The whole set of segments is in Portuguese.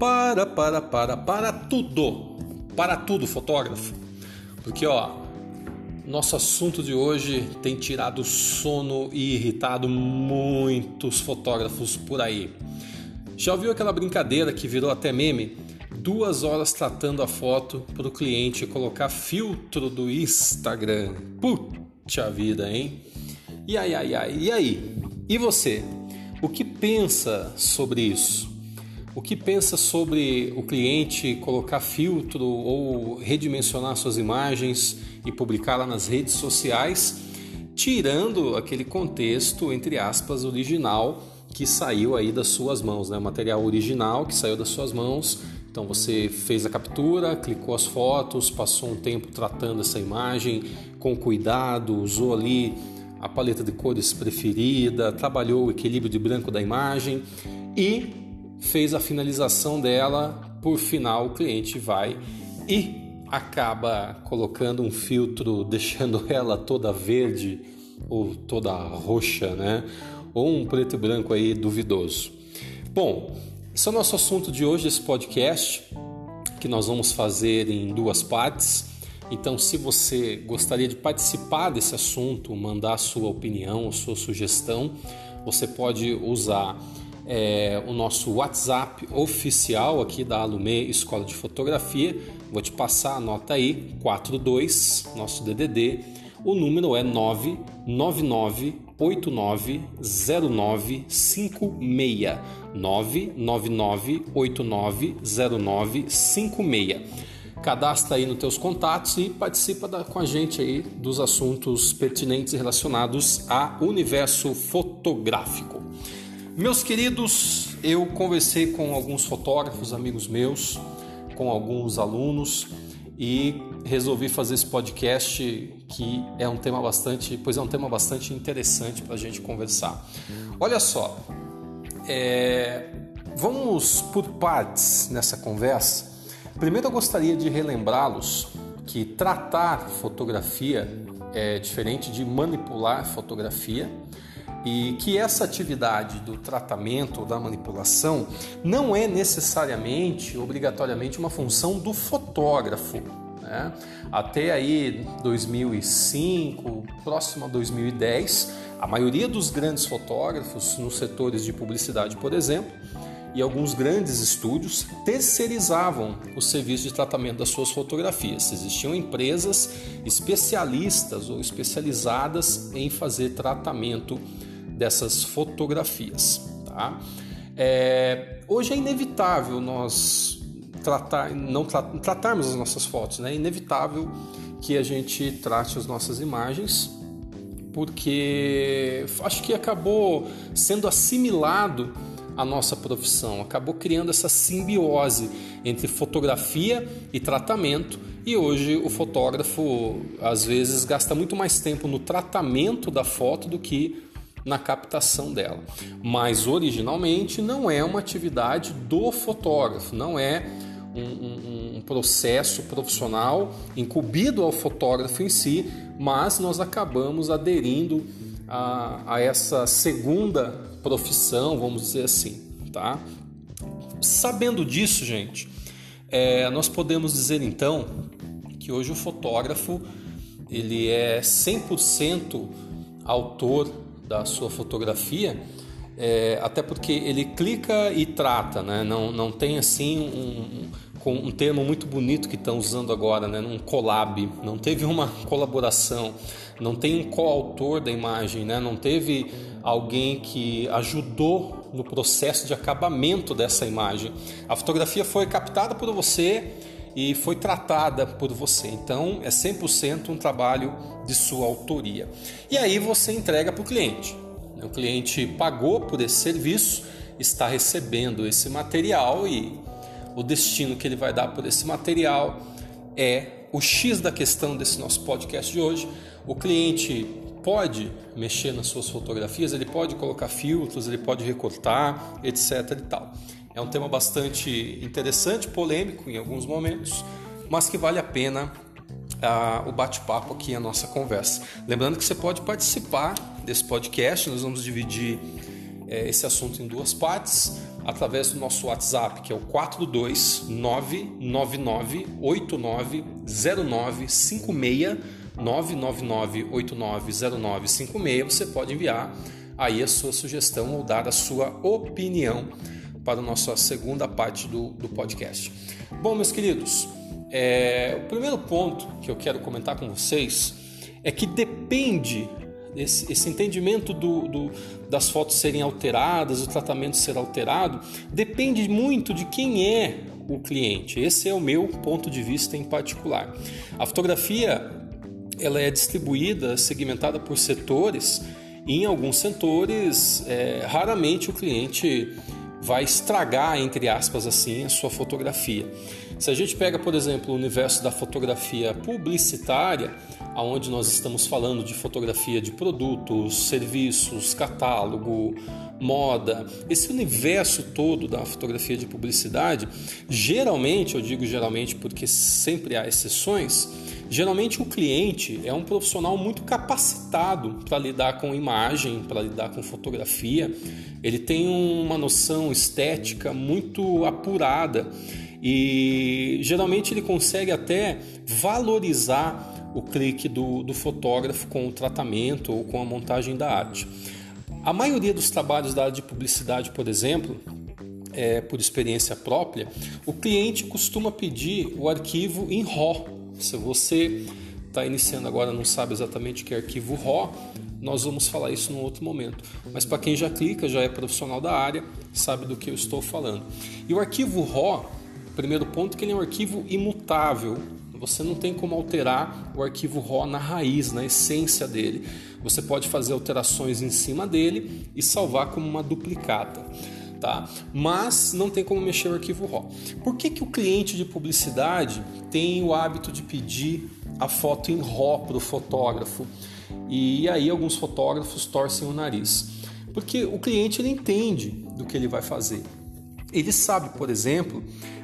para, para, para, para tudo. Para tudo, fotógrafo. Porque, ó, nosso assunto de hoje tem tirado sono e irritado muitos fotógrafos por aí. Já ouviu aquela brincadeira que virou até meme? Duas horas tratando a foto para o cliente colocar filtro do Instagram. Puxa vida, hein? E aí, ai, ai, e aí? E você? O que pensa sobre isso? O que pensa sobre o cliente colocar filtro ou redimensionar suas imagens e publicá-la nas redes sociais, tirando aquele contexto, entre aspas, original que saiu aí das suas mãos, né? O material original que saiu das suas mãos. Então você fez a captura, clicou as fotos, passou um tempo tratando essa imagem com cuidado, usou ali a paleta de cores preferida, trabalhou o equilíbrio de branco da imagem e fez a finalização dela. Por final, o cliente vai e acaba colocando um filtro, deixando ela toda verde ou toda roxa, né? Ou um preto e branco aí duvidoso. Bom, esse é o nosso assunto de hoje, esse podcast, que nós vamos fazer em duas partes. Então, se você gostaria de participar desse assunto, mandar sua opinião, sua sugestão, você pode usar é, o nosso WhatsApp oficial aqui da Alume Escola de Fotografia. Vou te passar a nota aí, 42, nosso DDD. O número é 999890956. 999890956. Cadastra aí nos teus contatos e participa da, com a gente aí dos assuntos pertinentes relacionados ao universo fotográfico. Meus queridos, eu conversei com alguns fotógrafos, amigos meus, com alguns alunos e resolvi fazer esse podcast que é um tema bastante, pois é um tema bastante interessante para a gente conversar. Olha só, é, vamos por partes nessa conversa. Primeiro eu gostaria de relembrá-los que tratar fotografia é diferente de manipular fotografia e que essa atividade do tratamento ou da manipulação não é necessariamente, obrigatoriamente, uma função do fotógrafo. Né? Até aí 2005, próximo a 2010, a maioria dos grandes fotógrafos nos setores de publicidade, por exemplo, e alguns grandes estúdios terceirizavam o serviço de tratamento das suas fotografias. Existiam empresas especialistas ou especializadas em fazer tratamento dessas fotografias. Tá? É, hoje é inevitável nós tratar, não tra tratarmos as nossas fotos, né? é inevitável que a gente trate as nossas imagens, porque acho que acabou sendo assimilado a nossa profissão, acabou criando essa simbiose entre fotografia e tratamento. E hoje o fotógrafo às vezes gasta muito mais tempo no tratamento da foto do que na captação dela. Mas originalmente não é uma atividade do fotógrafo, não é um, um, um, processo profissional incumbido ao fotógrafo em si, mas nós acabamos aderindo a, a essa segunda profissão, vamos dizer assim, tá? Sabendo disso, gente, é, nós podemos dizer então que hoje o fotógrafo ele é 100% autor da sua fotografia, é, até porque ele clica e trata, né? não, não tem assim um, um, um termo muito bonito que estão usando agora, né? um collab, não teve uma colaboração, não tem um coautor da imagem, né? não teve alguém que ajudou no processo de acabamento dessa imagem. A fotografia foi captada por você e foi tratada por você. Então é 100% um trabalho de sua autoria. E aí você entrega para o cliente. O cliente pagou por esse serviço, está recebendo esse material e o destino que ele vai dar por esse material é o X da questão desse nosso podcast de hoje. O cliente pode mexer nas suas fotografias, ele pode colocar filtros, ele pode recortar, etc e tal. É um tema bastante interessante, polêmico em alguns momentos, mas que vale a pena uh, o bate-papo aqui, a nossa conversa. Lembrando que você pode participar desse podcast, nós vamos dividir é, esse assunto em duas partes através do nosso WhatsApp, que é o 42999890956. 999890956. Você pode enviar aí a sua sugestão ou dar a sua opinião para a nossa segunda parte do, do podcast. Bom, meus queridos, é, o primeiro ponto que eu quero comentar com vocês é que depende esse, esse entendimento do, do, das fotos serem alteradas, o tratamento ser alterado, depende muito de quem é o cliente. Esse é o meu ponto de vista em particular. A fotografia ela é distribuída, segmentada por setores. E em alguns setores, é, raramente o cliente vai estragar, entre aspas, assim, a sua fotografia. Se a gente pega, por exemplo, o universo da fotografia publicitária, aonde nós estamos falando de fotografia de produtos, serviços, catálogo, moda, esse universo todo da fotografia de publicidade, geralmente, eu digo geralmente porque sempre há exceções, geralmente o cliente é um profissional muito capacitado para lidar com imagem, para lidar com fotografia, ele tem uma noção estética muito apurada e geralmente ele consegue até valorizar o clique do, do fotógrafo com o tratamento ou com a montagem da arte. A maioria dos trabalhos da área de publicidade, por exemplo, é, por experiência própria, o cliente costuma pedir o arquivo em RAW. Se você está iniciando agora não sabe exatamente o que é arquivo RAW, nós vamos falar isso num outro momento. Mas para quem já clica, já é profissional da área, sabe do que eu estou falando. E o arquivo RAW, primeiro ponto, que ele é um arquivo imutável, você não tem como alterar o arquivo RAW na raiz, na essência dele. Você pode fazer alterações em cima dele e salvar como uma duplicata. Tá? Mas não tem como mexer o arquivo RAW. Por que, que o cliente de publicidade tem o hábito de pedir a foto em RAW para o fotógrafo? E aí alguns fotógrafos torcem o nariz. Porque o cliente ele entende do que ele vai fazer. Ele sabe, por exemplo,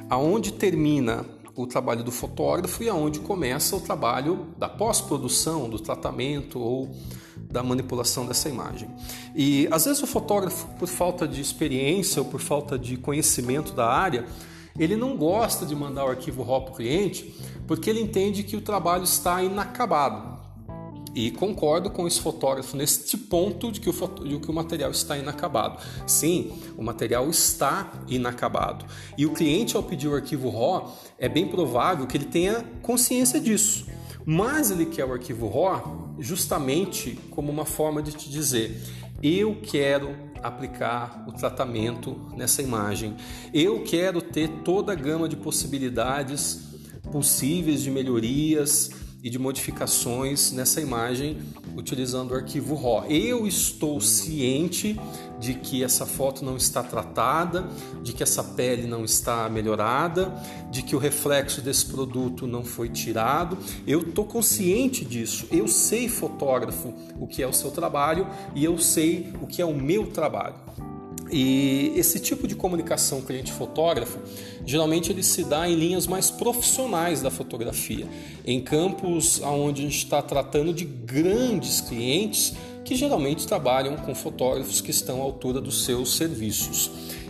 aonde termina o trabalho do fotógrafo e aonde começa o trabalho da pós-produção, do tratamento ou da manipulação dessa imagem. E às vezes o fotógrafo, por falta de experiência ou por falta de conhecimento da área, ele não gosta de mandar o arquivo RAW para o cliente porque ele entende que o trabalho está inacabado. E concordo com esse fotógrafo neste ponto de que, o, de que o material está inacabado. Sim, o material está inacabado. E o cliente, ao pedir o arquivo RAW, é bem provável que ele tenha consciência disso. Mas ele quer o arquivo RAW justamente como uma forma de te dizer: eu quero aplicar o tratamento nessa imagem, eu quero ter toda a gama de possibilidades possíveis de melhorias e de modificações nessa imagem utilizando o arquivo RAW. Eu estou ciente de que essa foto não está tratada, de que essa pele não está melhorada, de que o reflexo desse produto não foi tirado. Eu estou consciente disso. Eu sei, fotógrafo, o que é o seu trabalho e eu sei o que é o meu trabalho. E esse tipo de comunicação cliente-fotógrafo, geralmente ele se dá em linhas mais profissionais da fotografia, em campos onde a gente está tratando de grandes clientes que geralmente trabalham com fotógrafos que estão à altura dos seus serviços.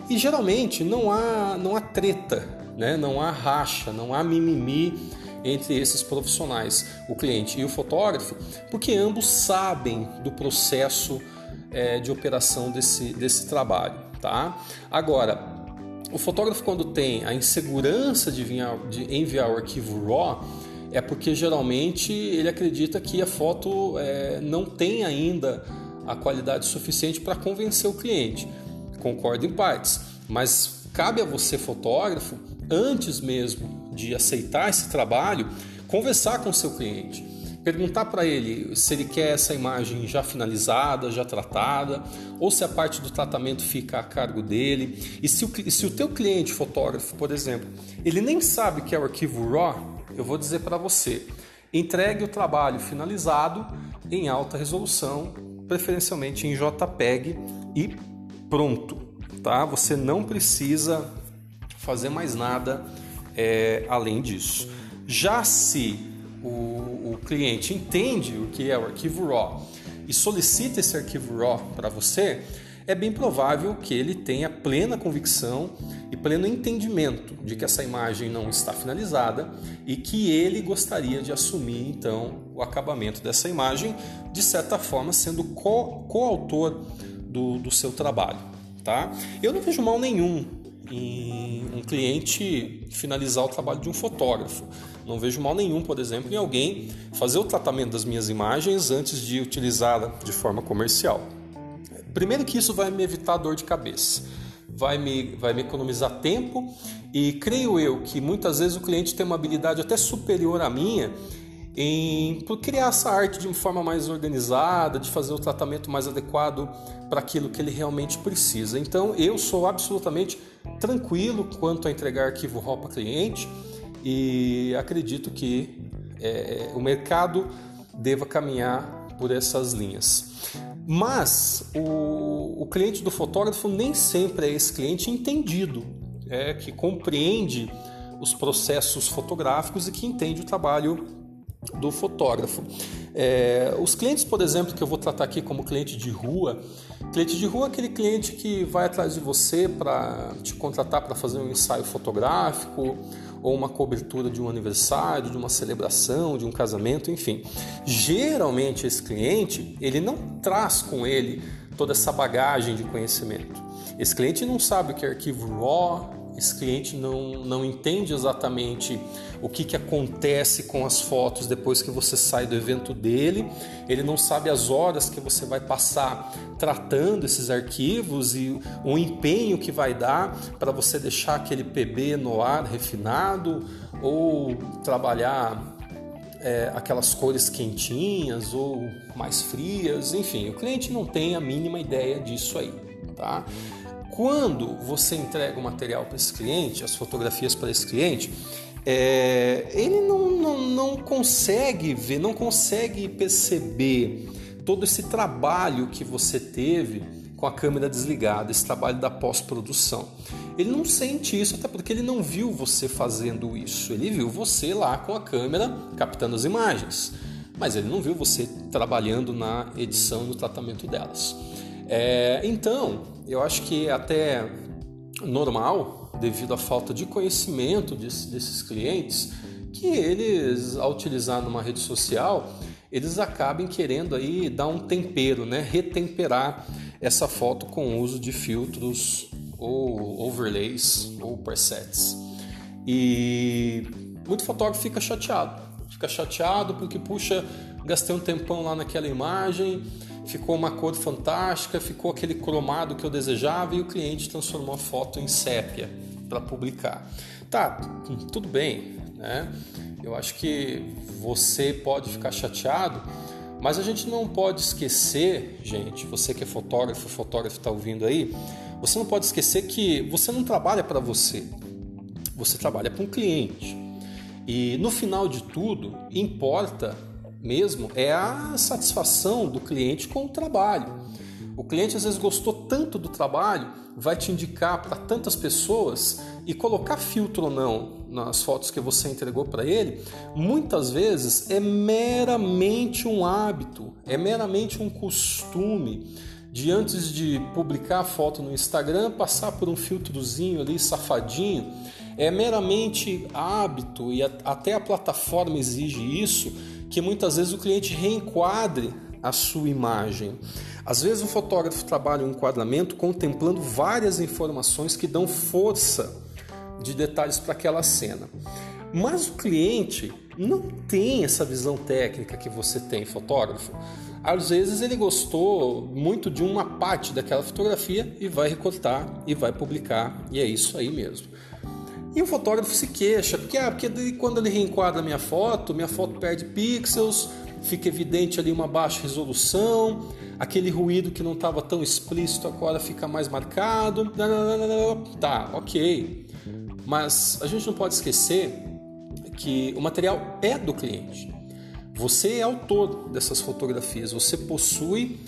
E geralmente não há, não há treta, né? não há racha, não há mimimi entre esses profissionais, o cliente e o fotógrafo, porque ambos sabem do processo é, de operação desse, desse trabalho. Tá? Agora, o fotógrafo, quando tem a insegurança de, enviar, de enviar o arquivo RAW, é porque geralmente ele acredita que a foto é, não tem ainda a qualidade suficiente para convencer o cliente. Concordo em partes, mas cabe a você, fotógrafo, antes mesmo de aceitar esse trabalho, conversar com o seu cliente perguntar para ele se ele quer essa imagem já finalizada, já tratada, ou se a parte do tratamento fica a cargo dele. E se o, se o teu cliente fotógrafo, por exemplo, ele nem sabe que é o arquivo RAW, eu vou dizer para você, entregue o trabalho finalizado em alta resolução, preferencialmente em JPEG e pronto, tá? Você não precisa fazer mais nada é, além disso. Já se o, o cliente entende o que é o arquivo RAW e solicita esse arquivo RAW para você, é bem provável que ele tenha plena convicção e pleno entendimento de que essa imagem não está finalizada e que ele gostaria de assumir então o acabamento dessa imagem, de certa forma sendo coautor do, do seu trabalho. Tá? Eu não vejo mal nenhum em um cliente finalizar o trabalho de um fotógrafo. Não vejo mal nenhum, por exemplo, em alguém fazer o tratamento das minhas imagens antes de utilizá-la de forma comercial. Primeiro que isso vai me evitar dor de cabeça, vai me, vai me economizar tempo e creio eu que muitas vezes o cliente tem uma habilidade até superior à minha em criar essa arte de uma forma mais organizada, de fazer o tratamento mais adequado para aquilo que ele realmente precisa. Então eu sou absolutamente tranquilo quanto a entregar arquivo RAW para cliente e acredito que é, o mercado deva caminhar por essas linhas. Mas o, o cliente do fotógrafo nem sempre é esse cliente entendido, é que compreende os processos fotográficos e que entende o trabalho do fotógrafo. É, os clientes, por exemplo, que eu vou tratar aqui como cliente de rua, cliente de rua é aquele cliente que vai atrás de você para te contratar para fazer um ensaio fotográfico ou uma cobertura de um aniversário, de uma celebração, de um casamento, enfim. Geralmente esse cliente, ele não traz com ele toda essa bagagem de conhecimento. Esse cliente não sabe o que é arquivo RAW, esse cliente não, não entende exatamente o que, que acontece com as fotos depois que você sai do evento dele, ele não sabe as horas que você vai passar tratando esses arquivos e o empenho que vai dar para você deixar aquele PB no ar refinado ou trabalhar é, aquelas cores quentinhas ou mais frias, enfim, o cliente não tem a mínima ideia disso aí, tá? Quando você entrega o material para esse cliente, as fotografias para esse cliente, é, ele não, não, não consegue ver, não consegue perceber todo esse trabalho que você teve com a câmera desligada, esse trabalho da pós-produção. Ele não sente isso, até porque ele não viu você fazendo isso. Ele viu você lá com a câmera captando as imagens, mas ele não viu você trabalhando na edição e no tratamento delas. É, então, eu acho que é até normal, devido à falta de conhecimento desse, desses clientes, que eles, ao utilizar numa rede social, eles acabem querendo aí dar um tempero, né? retemperar essa foto com o uso de filtros ou overlays ou presets. E muito fotógrafo fica chateado, fica chateado porque puxa, gastei um tempão lá naquela imagem, ficou uma cor fantástica, ficou aquele cromado que eu desejava e o cliente transformou a foto em sépia para publicar. Tá, tudo bem, né? Eu acho que você pode ficar chateado, mas a gente não pode esquecer, gente, você que é fotógrafo, fotógrafo está ouvindo aí, você não pode esquecer que você não trabalha para você, você trabalha para um cliente. E no final de tudo, importa mesmo é a satisfação do cliente com o trabalho. O cliente às vezes gostou tanto do trabalho, vai te indicar para tantas pessoas e colocar filtro ou não nas fotos que você entregou para ele, muitas vezes é meramente um hábito, é meramente um costume de antes de publicar a foto no Instagram passar por um filtrozinho ali safadinho, é meramente hábito e até a plataforma exige isso que muitas vezes o cliente reenquadre a sua imagem. Às vezes o fotógrafo trabalha um enquadramento contemplando várias informações que dão força de detalhes para aquela cena. Mas o cliente não tem essa visão técnica que você tem, fotógrafo. Às vezes ele gostou muito de uma parte daquela fotografia e vai recortar e vai publicar, e é isso aí mesmo. E o fotógrafo se queixa, porque, ah, porque quando ele reenquadra minha foto, minha foto perde pixels, fica evidente ali uma baixa resolução, aquele ruído que não estava tão explícito agora fica mais marcado. Tá, ok. Mas a gente não pode esquecer que o material é do cliente. Você é autor dessas fotografias, você possui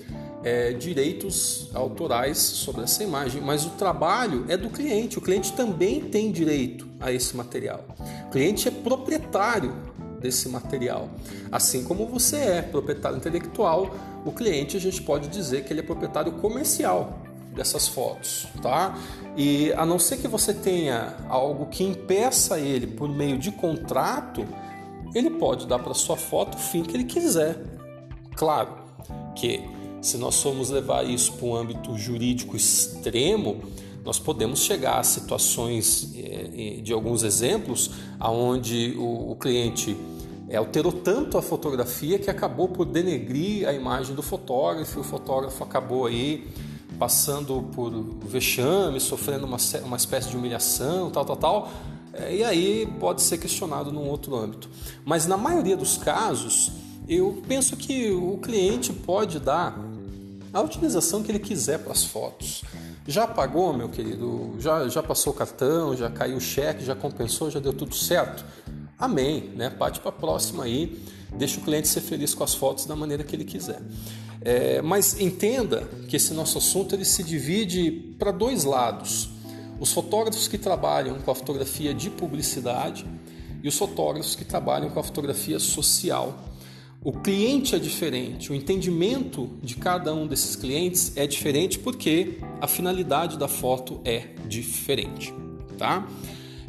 é, direitos autorais sobre essa imagem, mas o trabalho é do cliente. O cliente também tem direito a esse material. O cliente é proprietário desse material. Assim como você é proprietário intelectual, o cliente a gente pode dizer que ele é proprietário comercial dessas fotos, tá? E a não ser que você tenha algo que impeça ele por meio de contrato, ele pode dar para sua foto o fim que ele quiser. Claro que se nós formos levar isso para um âmbito jurídico extremo, nós podemos chegar a situações eh, de alguns exemplos aonde o, cliente alterou tanto a fotografia que acabou por denegrir a imagem do fotógrafo, o fotógrafo acabou aí passando por vexame, sofrendo uma, uma espécie de humilhação, tal, tal, tal, eh, e aí pode ser questionado num outro âmbito. Mas na maioria dos casos, eu penso que o cliente pode dar a utilização que ele quiser para as fotos. Já pagou, meu querido? Já, já passou o cartão, já caiu o cheque, já compensou, já deu tudo certo? Amém, né? Parte para a próxima aí, deixa o cliente ser feliz com as fotos da maneira que ele quiser. É, mas entenda que esse nosso assunto ele se divide para dois lados: os fotógrafos que trabalham com a fotografia de publicidade e os fotógrafos que trabalham com a fotografia social. O cliente é diferente, o entendimento de cada um desses clientes é diferente porque a finalidade da foto é diferente, tá?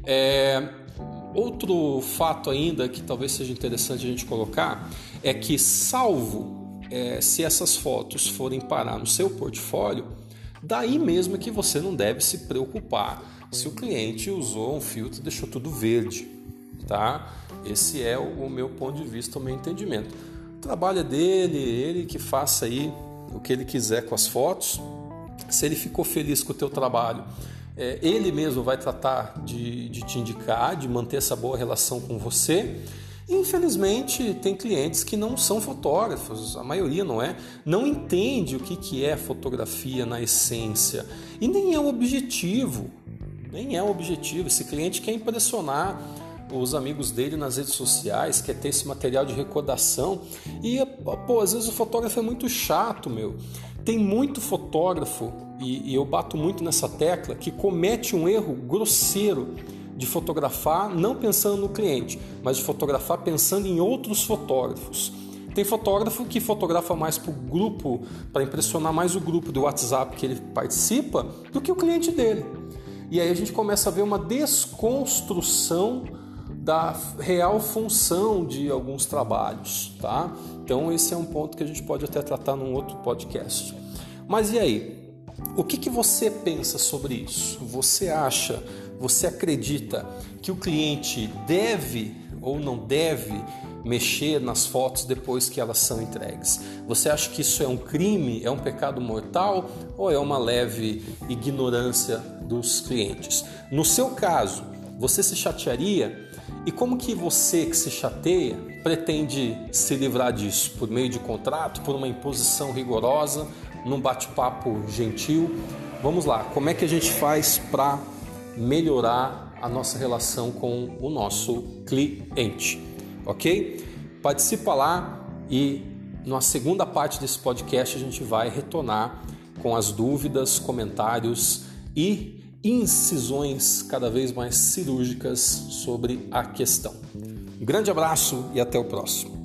É, outro fato ainda que talvez seja interessante a gente colocar é que, salvo é, se essas fotos forem parar no seu portfólio, daí mesmo é que você não deve se preocupar se o cliente usou um filtro e deixou tudo verde, tá? Esse é o meu ponto de vista, o meu entendimento. O trabalho dele, ele que faça aí o que ele quiser com as fotos. Se ele ficou feliz com o teu trabalho, é, ele mesmo vai tratar de, de te indicar, de manter essa boa relação com você. Infelizmente, tem clientes que não são fotógrafos, a maioria não é, não entende o que, que é fotografia na essência e nem é o objetivo. Nem é o objetivo. Esse cliente quer impressionar os amigos dele nas redes sociais, quer ter esse material de recordação. E, pô, às vezes o fotógrafo é muito chato, meu. Tem muito fotógrafo, e, e eu bato muito nessa tecla, que comete um erro grosseiro de fotografar não pensando no cliente, mas de fotografar pensando em outros fotógrafos. Tem fotógrafo que fotografa mais para o grupo, para impressionar mais o grupo do WhatsApp que ele participa, do que o cliente dele. E aí a gente começa a ver uma desconstrução da real função de alguns trabalhos, tá? Então esse é um ponto que a gente pode até tratar num outro podcast. Mas e aí? O que, que você pensa sobre isso? Você acha, você acredita que o cliente deve ou não deve mexer nas fotos depois que elas são entregues? Você acha que isso é um crime, é um pecado mortal ou é uma leve ignorância dos clientes? No seu caso, você se chatearia e como que você que se chateia pretende se livrar disso? Por meio de contrato, por uma imposição rigorosa, num bate-papo gentil? Vamos lá, como é que a gente faz para melhorar a nossa relação com o nosso cliente? Ok? Participa lá e na segunda parte desse podcast a gente vai retornar com as dúvidas, comentários e incisões cada vez mais cirúrgicas sobre a questão. Um grande abraço e até o próximo.